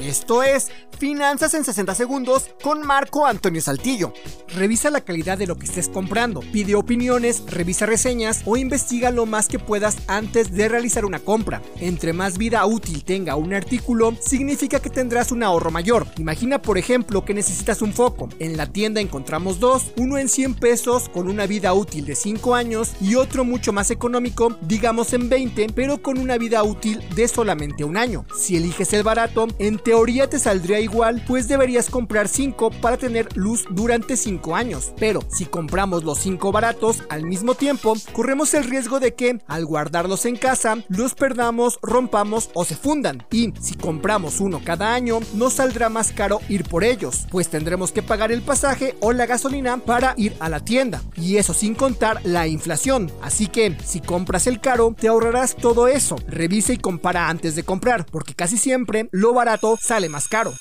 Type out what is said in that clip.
Esto es Finanzas en 60 segundos con Marco Antonio Saltillo. Revisa la calidad de lo que estés comprando, pide opiniones, revisa reseñas o investiga lo más que puedas antes de realizar una compra. Entre más vida útil tenga un artículo, significa que tendrás un ahorro mayor. Imagina por ejemplo que necesitas un foco. En la tienda encontramos dos, uno en 100 pesos con una vida útil de 5 años y otro mucho más económico, digamos en 20, pero con una vida útil de solamente un año. Si eliges el barato, en teoría te saldría igual, pues deberías comprar 5 para tener luz durante 5 años. Pero si compramos los 5 baratos al mismo tiempo, corremos el riesgo de que, al guardarlos en casa, los perdamos, rompamos o se fundan. Y si compramos uno cada año, nos saldrá más caro ir por ellos, pues tendremos que pagar el pasaje o la gasolina para ir a la tienda. Y eso sin contar la inflación. Así que, si compras el caro, te ahorrarás todo eso. Revisa y compara antes de comprar, porque casi siempre lo barato sale más caro.